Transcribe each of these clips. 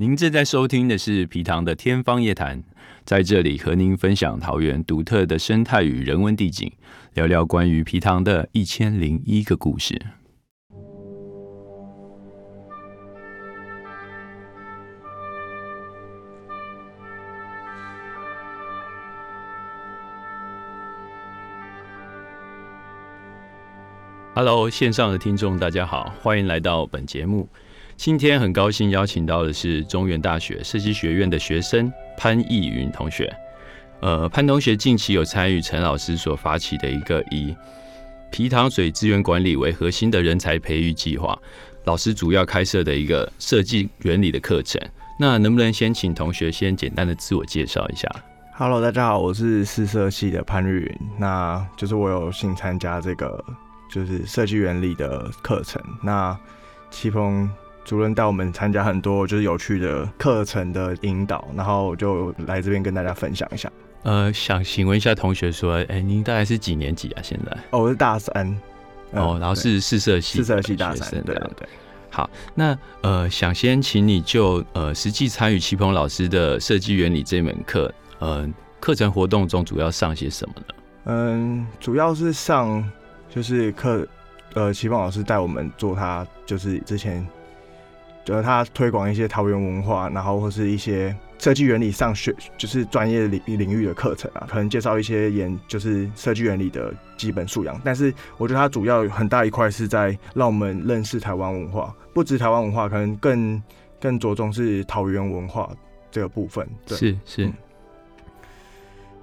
您正在收听的是皮糖的天方夜谭，在这里和您分享桃园独特的生态与人文地景，聊聊关于皮糖的一千零一个故事。Hello，线上的听众大家好，欢迎来到本节目。今天很高兴邀请到的是中原大学设计学院的学生潘逸云同学。呃，潘同学近期有参与陈老师所发起的一个以皮糖水资源管理为核心的人才培育计划，老师主要开设的一个设计原理的课程。那能不能先请同学先简单的自我介绍一下？Hello，大家好，我是四色系的潘日云，那就是我有幸参加这个就是设计原理的课程。那戚风。主任带我们参加很多就是有趣的课程的引导，然后就来这边跟大家分享一下。呃，想请问一下同学说，哎，您大概是几年级啊？现在？哦，我是大三。哦，然后是四色系，四色系大三。对对。好，那呃，想先请你就呃实际参与齐鹏老师的设计原理这门课，呃，课程活动中主要上些什么呢？嗯，主要是上就是课，呃，齐鹏老师带我们做他就是之前。呃，他推广一些桃园文化，然后或是一些设计原理上学，就是专业领领域的课程啊，可能介绍一些研，就是设计原理的基本素养。但是我觉得它主要很大一块是在让我们认识台湾文化，不止台湾文化，可能更更着重是桃园文化这个部分。对是是。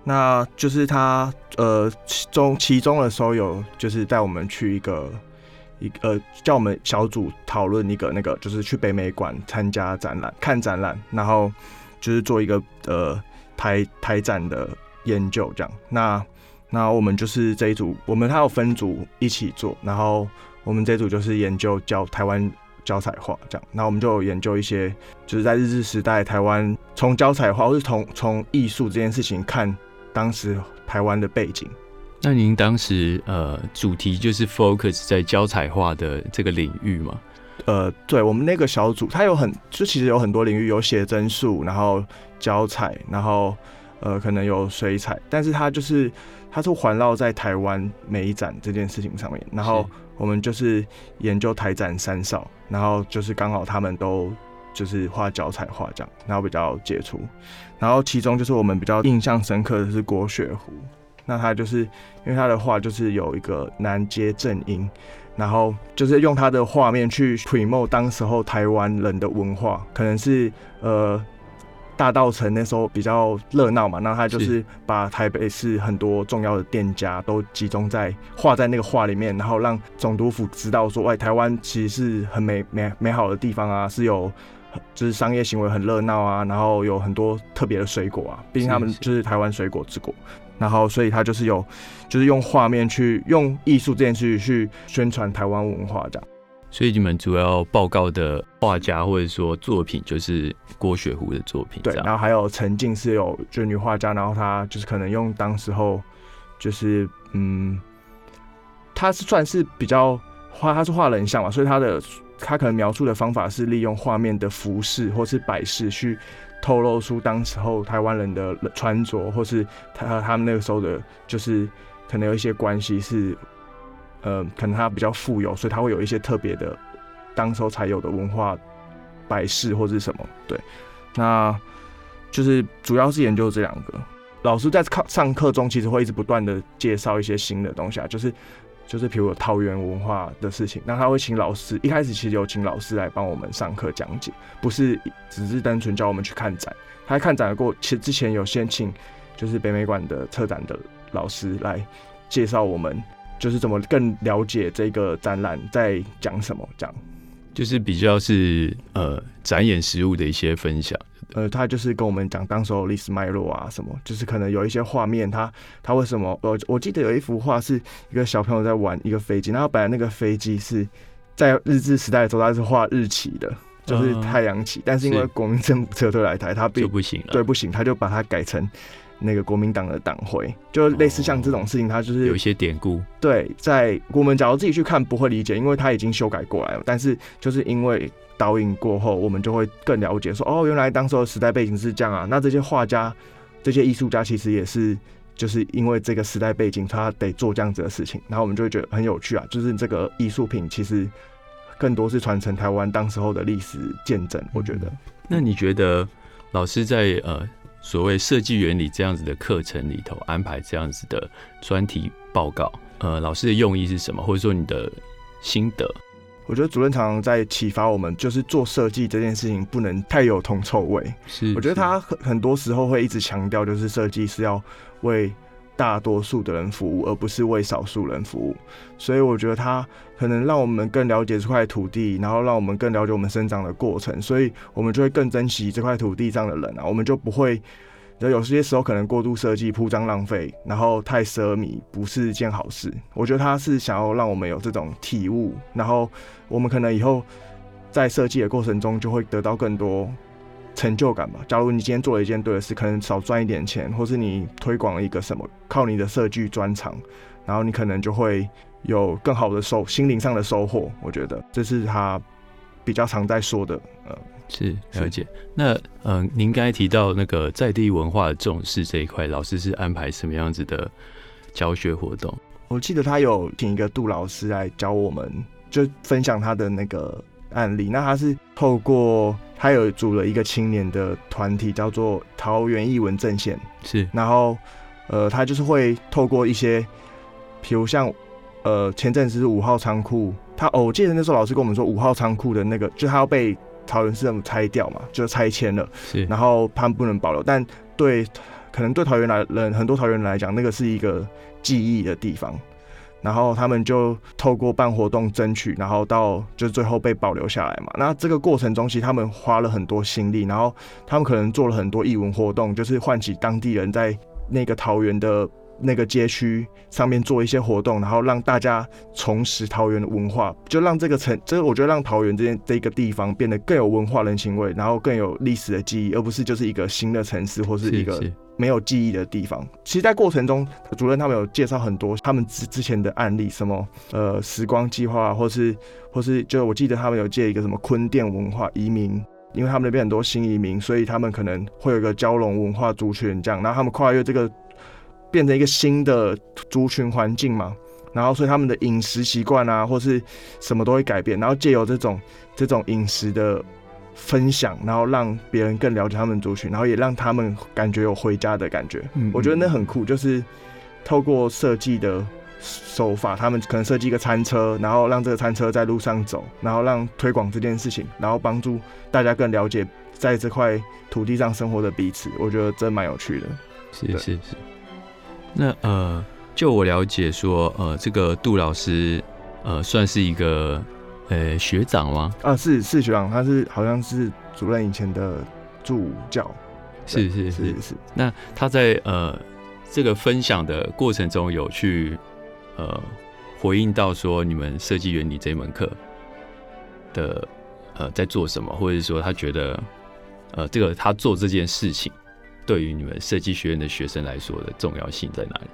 那就是他呃中其中的时候有就是带我们去一个。一呃，叫我们小组讨论一个那个，就是去北美馆参加展览、看展览，然后就是做一个呃台台展的研究这样。那那我们就是这一组，我们还有分组一起做，然后我们这组就是研究教台湾教彩画这样。那我们就研究一些，就是在日治时代台湾从教彩画或是从从艺术这件事情看当时台湾的背景。那您当时呃主题就是 focus 在胶彩画的这个领域吗？呃，对我们那个小组，它有很就其实有很多领域，有写真术，然后胶彩，然后呃可能有水彩，但是它就是它是环绕在台湾美展这件事情上面。然后我们就是研究台展三少，然后就是刚好他们都就是画胶彩画这样，然后比较杰出。然后其中就是我们比较印象深刻的是郭雪湖。那他就是因为他的画就是有一个南街正音，然后就是用他的画面去 promote 当时候台湾人的文化，可能是呃大道城那时候比较热闹嘛，那他就是把台北市很多重要的店家都集中在画在那个画里面，然后让总督府知道说，哎，台湾其实是很美美美好的地方啊，是有就是商业行为很热闹啊，然后有很多特别的水果啊，毕竟他们就是台湾水果之国。然后，所以他就是有，就是用画面去用艺术这件事去宣传台湾文化这样。所以你们主要报告的画家或者说作品就是郭雪湖的作品。对，然后还有陈静是有就女画家，然后她就是可能用当时候就是嗯，她是算是比较画，她是画人像嘛，所以她的她可能描述的方法是利用画面的服饰或是摆饰去。透露出当时候台湾人的穿着，或是他和他们那个时候的，就是可能有一些关系是，呃，可能他比较富有，所以他会有一些特别的，当时候才有的文化摆饰或者什么。对，那就是主要是研究这两个。老师在课上课中，其实会一直不断的介绍一些新的东西啊，就是。就是比如桃园文化的事情，那他会请老师，一开始其实有请老师来帮我们上课讲解，不是只是单纯叫我们去看展。他看展过，其实之前有先请就是北美馆的策展的老师来介绍我们，就是怎么更了解这个展览在讲什么，这样。就是比较是呃展演实物的一些分享。呃，他就是跟我们讲当时候历史脉络啊，什么，就是可能有一些画面，他他为什么？我我记得有一幅画是一个小朋友在玩一个飞机，然后本来那个飞机是在日治时代的时候他是画日旗的，就是嗯太阳旗，但是因为国民政府撤退来台，他必就不行了。对不行，他就把它改成那个国民党的党徽，就类似像这种事情，它就是有一些典故，对，在我们假如自己去看不会理解，因为它已经修改过来了。但是就是因为导引过后，我们就会更了解说，哦，原来当时的时代背景是这样啊。那这些画家、这些艺术家其实也是就是因为这个时代背景，他得做这样子的事情。然后我们就会觉得很有趣啊，就是这个艺术品其实更多是传承台湾当时候的历史见证。我觉得，那你觉得老师在呃所谓设计原理这样子的课程里头安排这样子的专题报告，呃，老师的用意是什么？或者说你的心得？我觉得主任常常在启发我们，就是做设计这件事情不能太有铜臭味。是，我觉得他很很多时候会一直强调，就是设计是要为大多数的人服务，而不是为少数人服务。所以我觉得他可能让我们更了解这块土地，然后让我们更了解我们生长的过程，所以我们就会更珍惜这块土地上的人啊，我们就不会。有些时候可能过度设计、铺张浪费，然后太奢靡，不是一件好事。我觉得他是想要让我们有这种体悟，然后我们可能以后在设计的过程中就会得到更多成就感吧。假如你今天做了一件对的事，可能少赚一点钱，或是你推广了一个什么，靠你的设计专长，然后你可能就会有更好的收心灵上的收获。我觉得这是他比较常在说的，呃，是是了解。那呃，您刚才提到那个在地文化的重视这一块，老师是安排什么样子的教学活动？我记得他有请一个杜老师来教我们，就分享他的那个案例。那他是透过他有组了一个青年的团体，叫做桃园艺文阵线。是然后呃，他就是会透过一些，比如像呃前阵子是五号仓库，他哦，我记得那时候老师跟我们说五号仓库的那个，就他要被桃园市政府拆掉嘛，就拆迁了，是然后他们不能保留，但对可能对桃园来人很多桃园人来讲，那个是一个记忆的地方。然后他们就透过办活动争取，然后到就最后被保留下来嘛。那这个过程中，其实他们花了很多心力，然后他们可能做了很多义文活动，就是唤起当地人在那个桃园的那个街区上面做一些活动，然后让大家重拾桃园的文化，就让这个城，这个我觉得让桃园这件这个地方变得更有文化人情味，然后更有历史的记忆，而不是就是一个新的城市或是一个没有记忆的地方。其实，在过程中，主任他们有介绍很多他们之之前的案例，什么呃时光计划，或是或是就我记得他们有借一个什么坤甸文化移民。因为他们那边很多新移民，所以他们可能会有一个蛟龙文化族群这样，然后他们跨越这个变成一个新的族群环境嘛，然后所以他们的饮食习惯啊，或是什么都会改变，然后借由这种这种饮食的分享，然后让别人更了解他们族群，然后也让他们感觉有回家的感觉。嗯我觉得那很酷，就是透过设计的手法，他们可能设计一个餐车，然后让这个餐车在路上走，然后让推广这件事情，然后帮助大家更了解在这块土地上生活的彼此。我觉得真蛮有趣的。对是是是。那呃，就我了解说，呃，这个杜老师呃算是一个呃学长吗？啊，是是学长，他是好像是主任以前的助教。是是是是。是，那他在呃这个分享的过程中，有去呃回应到说你们设计原理这门课的呃在做什么，或者是说他觉得呃这个他做这件事情对于你们设计学院的学生来说的重要性在哪里？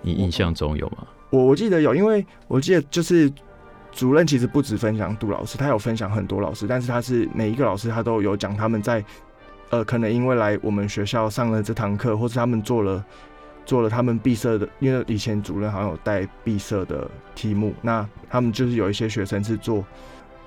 你印象中有吗？我我记得有，因为我记得就是主任其实不止分享杜老师，他有分享很多老师，但是他是每一个老师他都有讲他们在呃可能因为来我们学校上了这堂课，或是他们做了做了他们毕设的，因为以前主任好像有带毕设的题目，那他们就是有一些学生是做，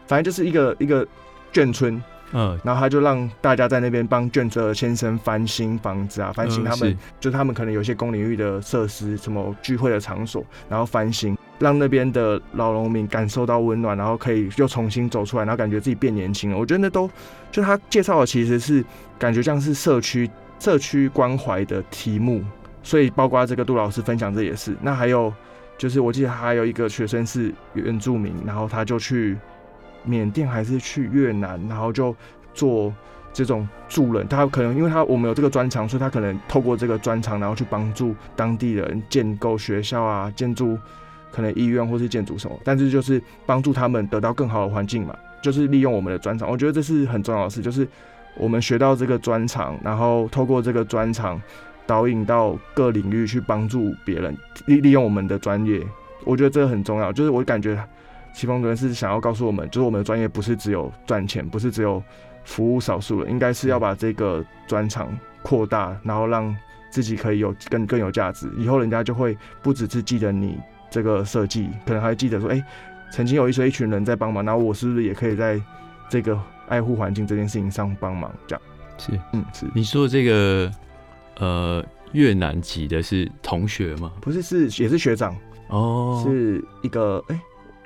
反正就是一个一个眷村，嗯，然后他就让大家在那边帮卷泽先生翻新房子啊，翻新嗯他们、是就是他们可能有些公领域的设施，什么聚会的场所，然后翻新，让那边的老农民感受到温暖，然后可以又重新走出来，然后感觉自己变年轻了。我觉得那都就他介绍的其实是感觉像是社区社区关怀的题目，所以包括这个杜老师分享这也是。那还有就是我记得还有一个学生是原住民，然后他就去缅甸还是去越南，然后就做这种助人。他可能因为他我们有这个专长，所以他可能透过这个专长，然后去帮助当地人建构学校啊，建筑可能医院或是建筑什么，但是就是帮助他们得到更好的环境嘛。就是利用我们的专长，我觉得这是很重要的事，就是我们学到这个专长，然后透过这个专长导引到各领域去帮助别人，利利用我们的专业，我觉得这个很重要。就是我感觉齐峰主任是想要告诉我们，就是我们的专业不是只有赚钱，不是只有服务少数人，应该是要把这个专长扩大，然后让自己可以有更更有价值，以后人家就会不只是记得你这个设计，可能还记得说，哎。曾经有一些一群人在帮忙，然后我是不是也可以在这个爱护环境这件事情上帮忙？这样是，嗯，是。你说的这个呃越南籍的是同学吗？不是，是也是学长哦，是一个哎，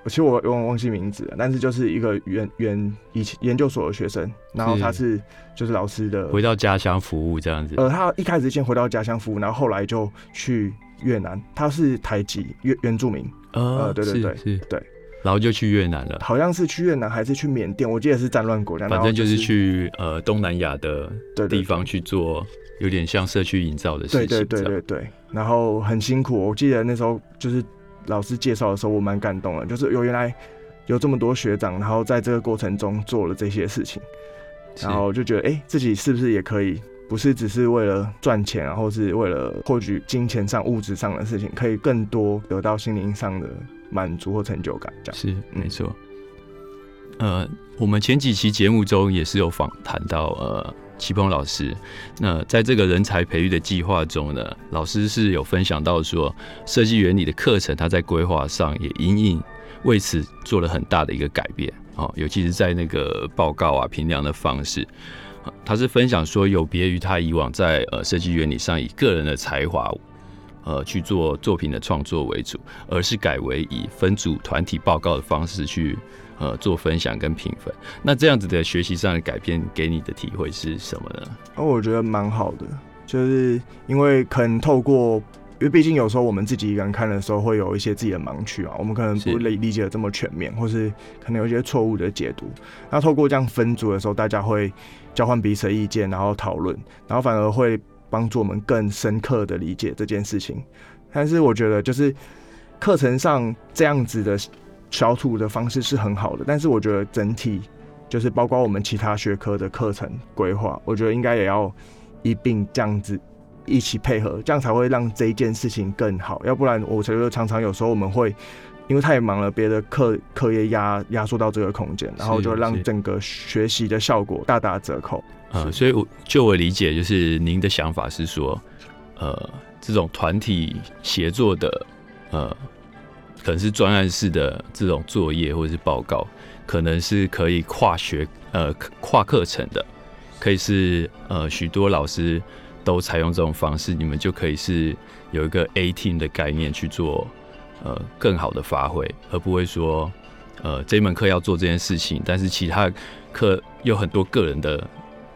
其实我忘忘记名字了，但是就是一个原原以前研究所的学生，然后他是就是老师的，回到家乡服务这样子。呃，他一开始先回到家乡服务，然后后来就去越南，他是台籍原原住民，呃，对对对，是，对。然后就去越南了，好像是去越南还是去缅甸？我记得是战乱国家，反正就是去呃东南亚的地方去做，有点像社区营造的事情。对对对对对。然后很辛苦，我记得那时候就是老师介绍的时候，我蛮感动的，就是有原来有这么多学长，然后在这个过程中做了这些事情，然后就觉得哎，自己是不是也可以？不是只是为了赚钱，然后是为了获取金钱上、物质上的事情，可以更多得到心灵上的。满足或成就感，这样是没错。呃，我们前几期节目中也是有访谈到呃齐鹏老师。那在这个人才培育的计划中呢，老师是有分享到说，设计原理的课程他在规划上也隐隐为此做了很大的一个改变哦，尤其是在那个报告啊评量的方式，他是分享说有别于他以往在呃设计原理上以个人的才华。呃，去做作品的创作为主，而是改为以分组团体报告的方式去呃做分享跟评分。那这样子的学习上的改变，给你的体会是什么呢？哦，我觉得蛮好的，就是因为可能透过，因为毕竟有时候我们自己一个人看的时候，会有一些自己的盲区啊，我们可能不理理解的这么全面，或是可能有一些错误的解读。那透过这样分组的时候，大家会交换彼此的意见，然后讨论，然后反而会。帮助我们更深刻的理解这件事情，但是我觉得就是课程上这样子的小组的方式是很好的，但是我觉得整体就是包括我们其他学科的课程规划，我觉得应该也要一并这样子一起配合，这样才会让这一件事情更好。要不然，我觉得常常有时候我们会因为太忙了，别的课课业压压缩到这个空间，然后就让整个学习的效果大打折扣。呃，所以我就我理解，就是您的想法是说，呃，这种团体协作的，呃，可能是专案式的这种作业或者是报告，可能是可以跨学呃跨课程的，可以是呃许多老师都采用这种方式，你们就可以是有一个 A team 的概念去做呃更好的发挥，而不会说呃这门课要做这件事情，但是其他课有很多个人的。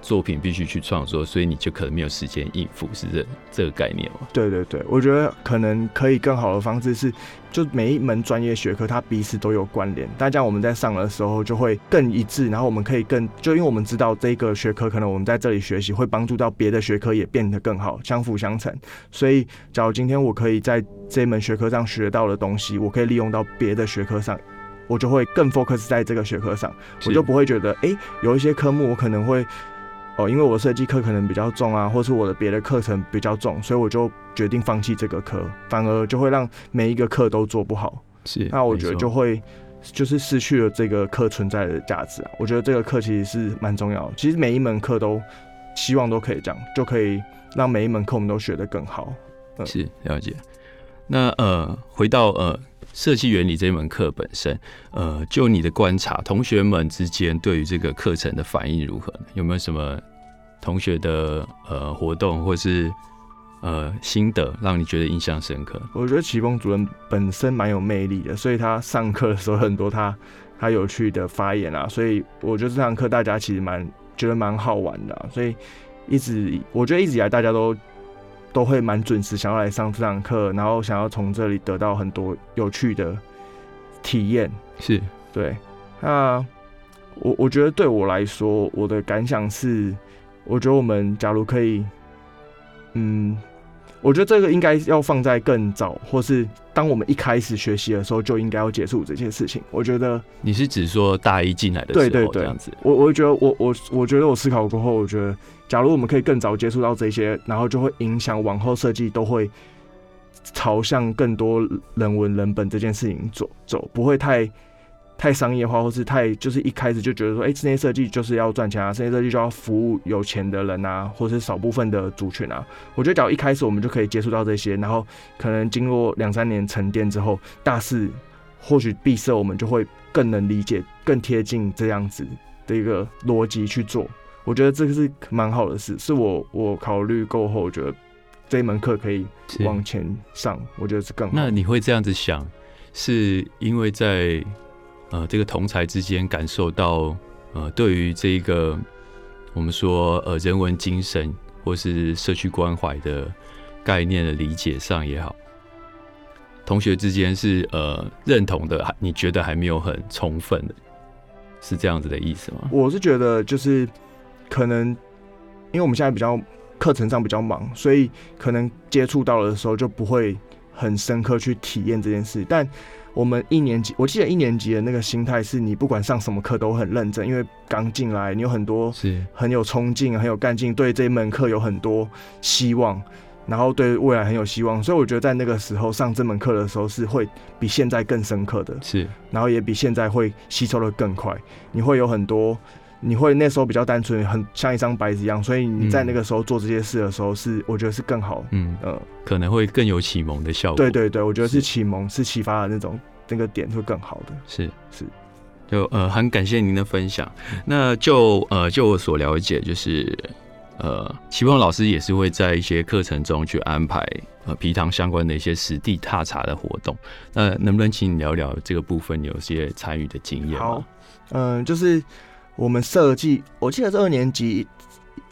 作品必须去创作，所以你就可能没有时间应付，是这这个概念吗？对对对，我觉得可能可以更好的方式是，就每一门专业学科它彼此都有关联，大家我们在上的时候就会更一致，然后我们可以更就因为我们知道这个学科可能我们在这里学习会帮助到别的学科也变得更好，相辅相成。所以，假如今天我可以在这门学科上学到的东西，我可以利用到别的学科上，我就会更 focus 在这个学科上，我就不会觉得哎，有一些科目我可能会。哦，因为我设计课可能比较重啊，或是我的别的课程比较重，所以我就决定放弃这个课，反而就会让每一个课都做不好。是，那我觉得就会就是失去了这个课存在的价值啊。我觉得这个课其实是蛮重要的，其实每一门课都希望都可以这样，就可以让每一门课我们都学得更好。嗯是，了解。那呃，回到呃。设计原理这门课本身，呃，就你的观察，同学们之间对于这个课程的反应如何呢？有没有什么同学的呃活动或是呃心得，让你觉得印象深刻？我觉得启峰主任本身蛮有魅力的，所以他上课的时候 很多他他有趣的发言啊，所以我觉得这堂课大家其实蛮觉得蛮好玩的，所以一直我觉得一直以来大家都。都会蛮准时，想要来上这堂课，然后想要从这里得到很多有趣的体验。是对。那我我觉得对我来说，我的感想是，我觉得我们假如可以，嗯，我觉得这个应该要放在更早，或是当我们一开始学习的时候就应该要结束这些事情。我觉得你是指说大一进来的时候对对对这样子，我我觉得我我我觉得我思考过后，我觉得假如我们可以更早接触到这些，然后就会影响往后设计都会朝向更多人文人本这件事情走走，不会太太商业化，或是太就是一开始就觉得说，哎、室内设计就是要赚钱啊，室内设计就要服务有钱的人啊，或是少部分的族群啊。我觉得只要一开始我们就可以接触到这些，然后可能经过两三年沉淀之后，大四或许闭塞我们就会更能理解、更贴近这样子的一个逻辑去做。我觉得这个是蛮好的事，是我我考虑过后，我觉得这一门课可以往前上，我觉得是更好。那你会这样子想，是因为在呃这个同才之间感受到呃对于这个我们说呃人文精神或是社区关怀的概念的理解上也好，同学之间是呃认同的，你觉得还没有很充分的，是这样子的意思吗？我是觉得就是可能，因为我们现在比较课程上比较忙，所以可能接触到的时候就不会很深刻去体验这件事。但我们一年级，我记得一年级的那个心态是你不管上什么课都很认真，因为刚进来，你有很多是很有冲劲、很有干劲，对这一门课有很多希望，然后对未来很有希望。所以我觉得在那个时候上这门课的时候是会比现在更深刻的。是然后也比现在会吸收的更快。你会有很多，你会那时候比较单纯，很像一张白纸一样，所以你在那个时候做这些事的时候是，我觉得是更好。嗯，呃，可能会更有启蒙的效果。对对对，我觉得是是启蒙，是启发的那种那个点会更好的。是是，就呃很感谢您的分享。那就呃就我所了解，就是呃齐峰老师也是会在一些课程中去安排呃皮糖相关的一些实地踏查的活动。那能不能请你聊聊这个部分有些参与的经验好吗？，嗯、就是我们设计，我记得是二年级。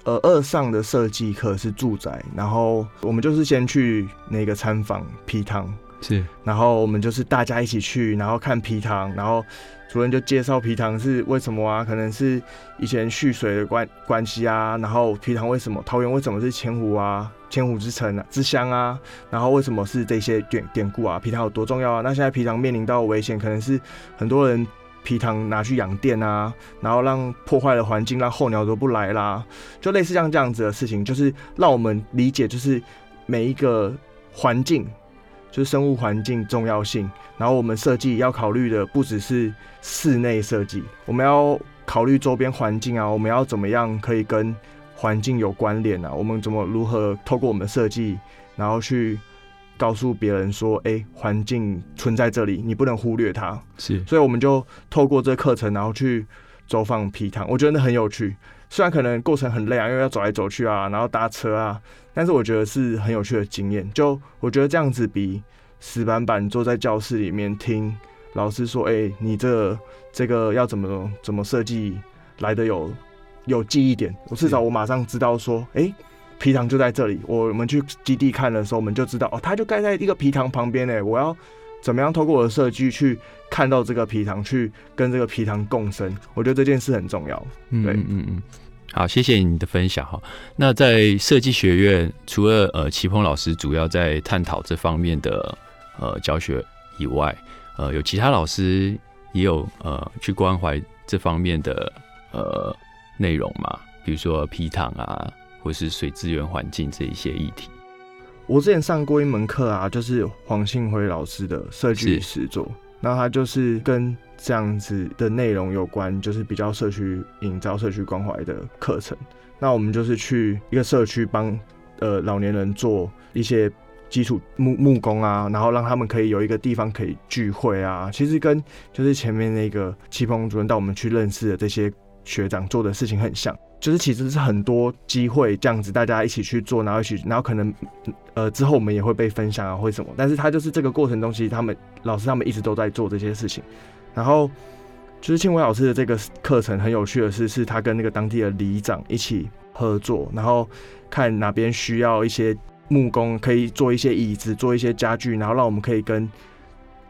呃，二上的设计课是住宅，然后我们就是先去那个参访皮塘，是然后我们就是大家一起去，然后看皮塘，然后主任就介绍皮塘是为什么啊？可能是以前蓄水的关关系啊，然后皮塘为什么桃园为什么是千湖啊，千湖之城啊之乡啊，然后为什么是这些典典故啊？皮塘有多重要啊？那现在皮塘面临到危险，可能是很多人。皮糖拿去养电啊，然后让破坏了环境，让候鸟都不来啦，就类似像这样子的事情，就是让我们理解，就是每一个环境就是生物环境重要性。然后我们设计要考虑的不只是室内设计，我们要考虑周边环境啊，我们要怎么样可以跟环境有关联啊？我们怎么如何透过我们的设计，然后去告诉别人说，哎、环境存在这里，你不能忽略它。是所以我们就透过这课程，然后去走访皮塘，我觉得那很有趣。虽然可能过程很累啊，因为要走来走去啊，然后搭车啊，但是我觉得是很有趣的经验。就我觉得这样子比死板板坐在教室里面听老师说，哎、你这个这个要怎么怎么设计来的有有记忆点。我至少我马上知道说，哎、皮塘就在这里。我们去基地看的时候，我们就知道哦，它就盖在一个皮塘旁边呢。我要怎么样透过我的设计去看到这个皮塘，去跟这个皮塘共生？我觉得这件事很重要。嗯对嗯嗯嗯。好，谢谢你的分享哈。那在设计学院，除了呃齐鹏老师主要在探讨这方面的呃教学以外，呃有其他老师也有呃去关怀这方面的呃内容嘛？比如说皮糖啊，或是水资源环境这一些议题。我之前上过一门课啊，就是黄信辉老师的设计与实作，那他就是跟这样子的内容有关，就是比较社区营造、社区关怀的课程。那我们就是去一个社区帮呃老年人做一些基础木木工啊，然后让他们可以有一个地方可以聚会啊。其实跟就是前面那个戚鹏主任带我们去认识的这些学长做的事情很像。就是其实是很多机会这样子，大家一起去做，然后一起，然后可能呃，之后我们也会被分享啊，或什么。但是他就是这个过程中，其实他们老师他们一直都在做这些事情。然后就是庆伟老师的这个课程很有趣的是，是他跟那个当地的里长一起合作，然后看哪边需要一些木工，可以做一些椅子，做一些家具，然后让我们可以跟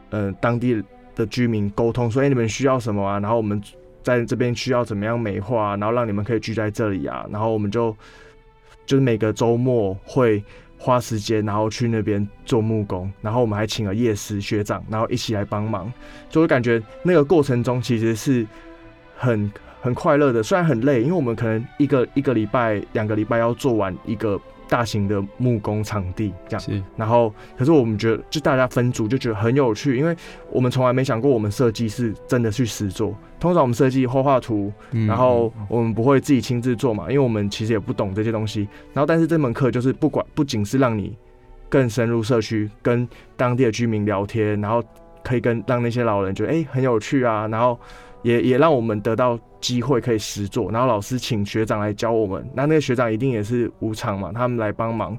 呃当地的居民沟通，说哎、你们需要什么啊？然后我们在这边需要怎么样美化，然后让你们可以聚在这里啊。然后我们就就是每个周末会花时间，然后去那边做木工，然后我们还请了夜师学长，然后一起来帮忙，就会感觉那个过程中其实是很很快乐的，虽然很累，因为我们可能一个一个礼拜、两个礼拜要做完一个。大型的木工场地这样，然后可是我们觉得就大家分组就觉得很有趣，因为我们从来没想过我们设计是真的去实做。通常我们设计画画图，然后我们不会自己亲自做嘛，因为我们其实也不懂这些东西。然后但是这门课就是不管不仅是让你更深入社区，跟当地的居民聊天，然后可以跟让那些老人觉得哎很有趣啊，然后。也也让我们得到机会可以实做，然后老师请学长来教我们，那那个学长一定也是无偿嘛，他们来帮忙，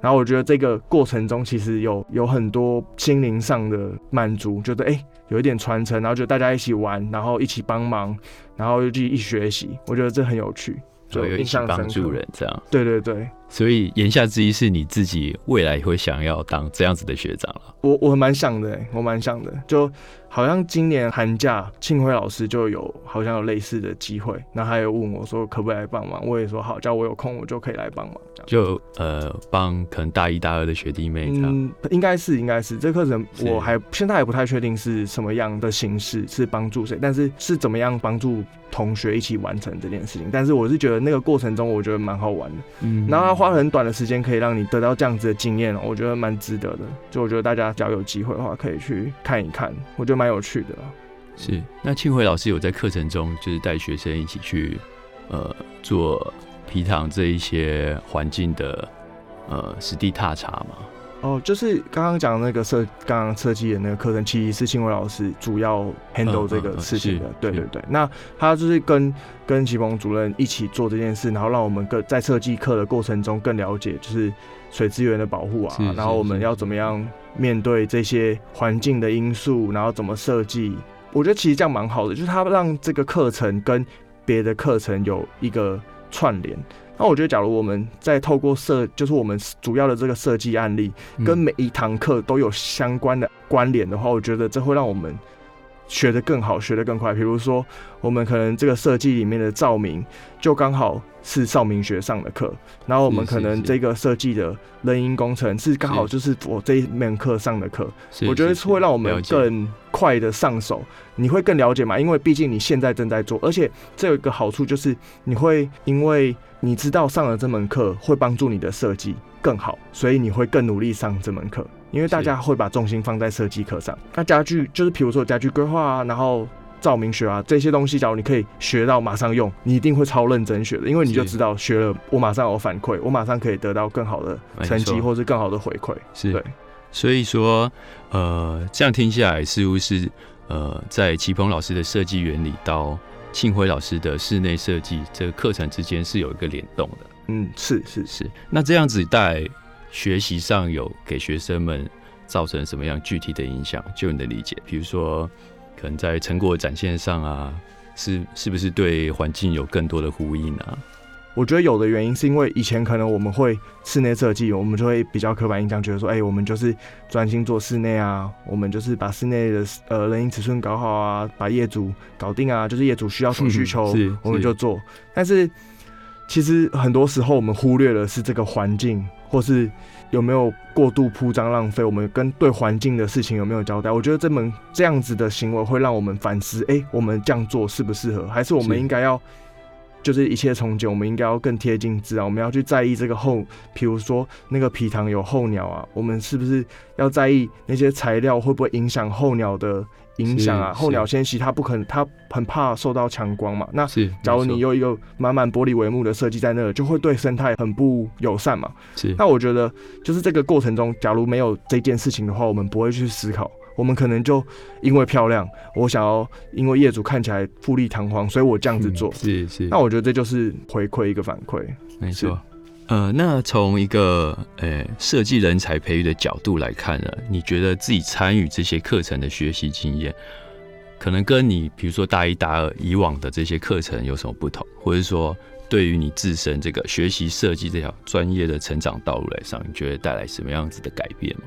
然后我觉得这个过程中其实有有很多心灵上的满足，觉得哎有一点传承，然后就大家一起玩，然后一起帮忙，然后又去一起学习，我觉得这很有趣，就有印象帮助人这样，对对对。所以言下之意是你自己未来会想要当这样子的学长了。我我蛮想的，我蛮想的。就好像今年寒假庆辉老师就有好像有类似的机会，那他也问我说可不可以来帮忙，我也说好，只要我有空我就可以来帮忙。就呃帮可能大一大二的学弟妹这样。应该是应该是这课程我还现在还不太确定是什么样的形式是帮助谁，但是是怎么样帮助同学一起完成这件事情。但是我是觉得那个过程中我觉得蛮好玩的。嗯，然后。花很短的时间可以让你得到这样子的经验，我觉得蛮值得的。就我觉得大家只要有机会的话，可以去看一看，我觉得蛮有趣的。是，那庆辉老师有在课程中就是带学生一起去呃做皮塘这一些环境的呃实地踏查吗？哦，就是刚刚讲那个设，刚刚设计的那个课程，其实是新伟老师主要 handle 这个事情的。对对对，那他就是跟跟启鹏主任一起做这件事，然后让我们更在设计课的过程中更了解，就是水资源的保护啊，然后我们要怎么样面对这些环境的因素，然后怎么设计。我觉得其实这样蛮好的，就是他让这个课程跟别的课程有一个串联。那我觉得，假如我们在透过设，就是我们主要的这个设计案例，跟每一堂课都有相关的关联的话，我觉得这会让我们学得更好，学得更快。比如说，我们可能这个设计里面的照明，就刚好是照明学上的课，然后我们可能这个设计的人因工程是刚好就是我这一门课上的课。我觉得是会让我们更快的上手，你会更了解嘛？因为毕竟你现在正在做，而且这有一个好处就是你会因为。你知道上了这门课会帮助你的设计更好，所以你会更努力上这门课，因为大家会把重心放在设计课上。那家具就是，比如说家具规划啊，然后照明学啊这些东西，假如你可以学到马上用，你一定会超认真学的，因为你就知道学了，我马上有反馈，我马上可以得到更好的成绩或是更好的回馈。是对，所以说，呃，这样听下来似乎是，呃，在齐鹏老师的设计原理到。庆辉老师的室内设计这个课程之间是有一个联动的，嗯，是是是。那这样子在学习上有给学生们造成什么样具体的影响？就你的理解，比如说可能在成果展现上啊，是是不是对环境有更多的呼应啊？我觉得有的原因是因为以前可能我们会室内设计，我们就会比较刻板印象，觉得说，哎，我们就是专心做室内啊，我们就是把室内的呃人因尺寸搞好啊，把业主搞定啊，就是业主需要什么需求，我们就做。但是其实很多时候我们忽略了是这个环境，或是有没有过度铺张浪费，我们跟对环境的事情有没有交代？我觉得这门这样子的行为会让我们反思，哎，我们这样做适不适合？还是我们应该要？就是一切从简，我们应该要更贴近自然。我们要去在意这个候，比如说那个皮塘有候鸟啊，我们是不是要在意那些材料会不会影响候鸟的影响啊？候鸟迁徙它不可能，它很怕受到强光嘛。那假如你有一个满满玻璃帷幕的设计在那，就会对生态很不友善嘛。是。那我觉得，就是这个过程中，假如没有这件事情的话，我们不会去思考。我们可能就因为漂亮，我想要因为业主看起来富丽堂皇，所以我这样子做。是是。那我觉得这就是回馈一个反馈。没错。呃，那从一个呃设计人才培育的角度来看呢，你觉得自己参与这些课程的学习经验，可能跟你比如说大一、大二以往的这些课程有什么不同？或者说，对于你自身这个学习设计这条专业的成长道路来上，你觉得带来什么样子的改变吗？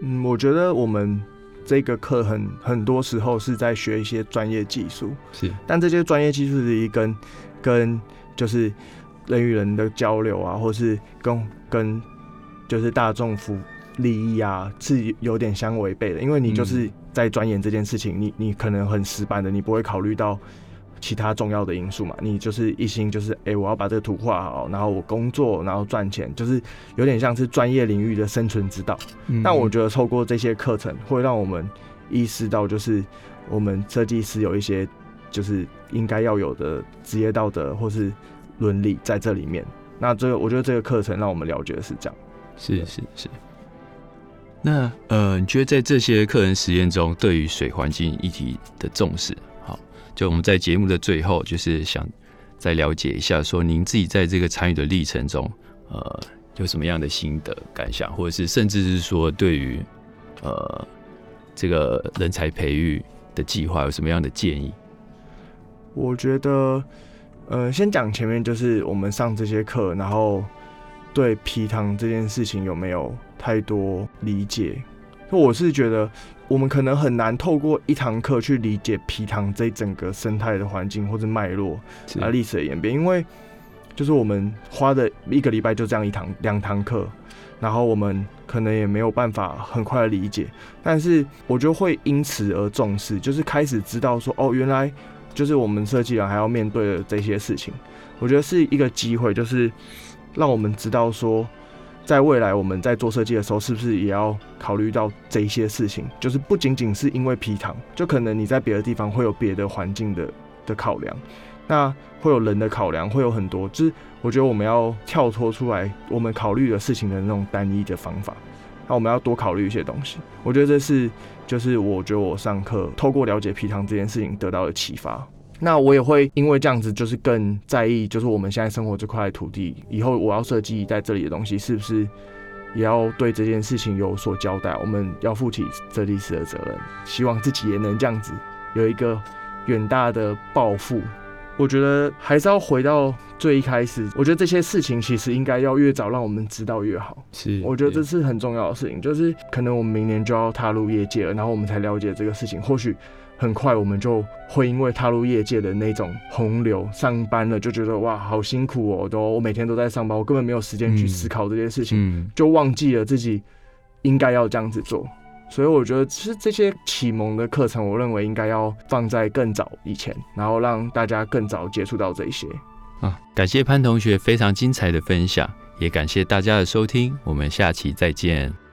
嗯，我觉得我们。这个课很很多时候是在学一些专业技术，是，但这些专业技术是一跟跟就是人与人的交流啊，或是跟跟就是大众服利益啊，是有点相违背的。因为你就是在钻研这件事情，你你可能很死板的，你不会考虑到其他重要的因素嘛。你就是一心就是哎，我要把这个图画好，然后我工作，然后赚钱，就是有点像是专业领域的生存之道。但我觉得透过这些课程，会让我们意识到，就是我们设计师有一些就是应该要有的职业道德或是伦理在这里面。那这个，我觉得这个课程让我们了解的是这样。是是是。那呃，你觉得在这些课程实验中，对于水环境议题的重视，好，就我们在节目的最后，就是想再了解一下，说您自己在这个参与的历程中，呃，有什么样的心得感想，或者是甚至是说对于呃这个人才培育的计划有什么样的建议？我觉得。呃，先讲前面，就是我们上这些课，然后对皮糖这件事情有没有太多理解？我是觉得我们可能很难透过一堂课去理解皮糖这整个生态的环境或者脉络啊历史的演变，因为就是我们花的一个礼拜就这样一堂两堂课，然后我们可能也没有办法很快的理解，但是我就会因此而重视，就是开始知道说，哦，原来。就是我们设计人还要面对的这些事情，我觉得是一个机会，就是让我们知道说，在未来我们在做设计的时候，是不是也要考虑到这些事情？就是不仅仅是因为皮糖，就可能你在别的地方会有别的环境的的考量，那会有人的考量，会有很多。就是我觉得我们要跳脱出来，我们考虑的事情的那种单一的方法，那我们要多考虑一些东西。我觉得这是。就是我觉得我上课透过了解皮糖这件事情得到的启发，那我也会因为这样子就是更在意，就是我们现在生活这块土地，以后我要设计在这里的东西，是不是也要对这件事情有所交代？我们要负起这历史的责任，希望自己也能这样子有一个远大的抱负。我觉得还是要回到最一开始。我觉得这些事情其实应该要越早让我们知道越好。是，我觉得这是很重要的事情。就是可能我们明年就要踏入业界了，然后我们才了解这个事情。或许很快我们就会因为踏入业界的那种洪流，上班了就觉得哇好辛苦哦，都我每天都在上班，我根本没有时间去思考这些事情，就忘记了自己应该要这样子做。所以我觉得，其实这些启蒙的课程，我认为应该要放在更早以前，然后让大家更早接触到这些。啊，感谢潘同学非常精彩的分享，也感谢大家的收听，我们下期再见。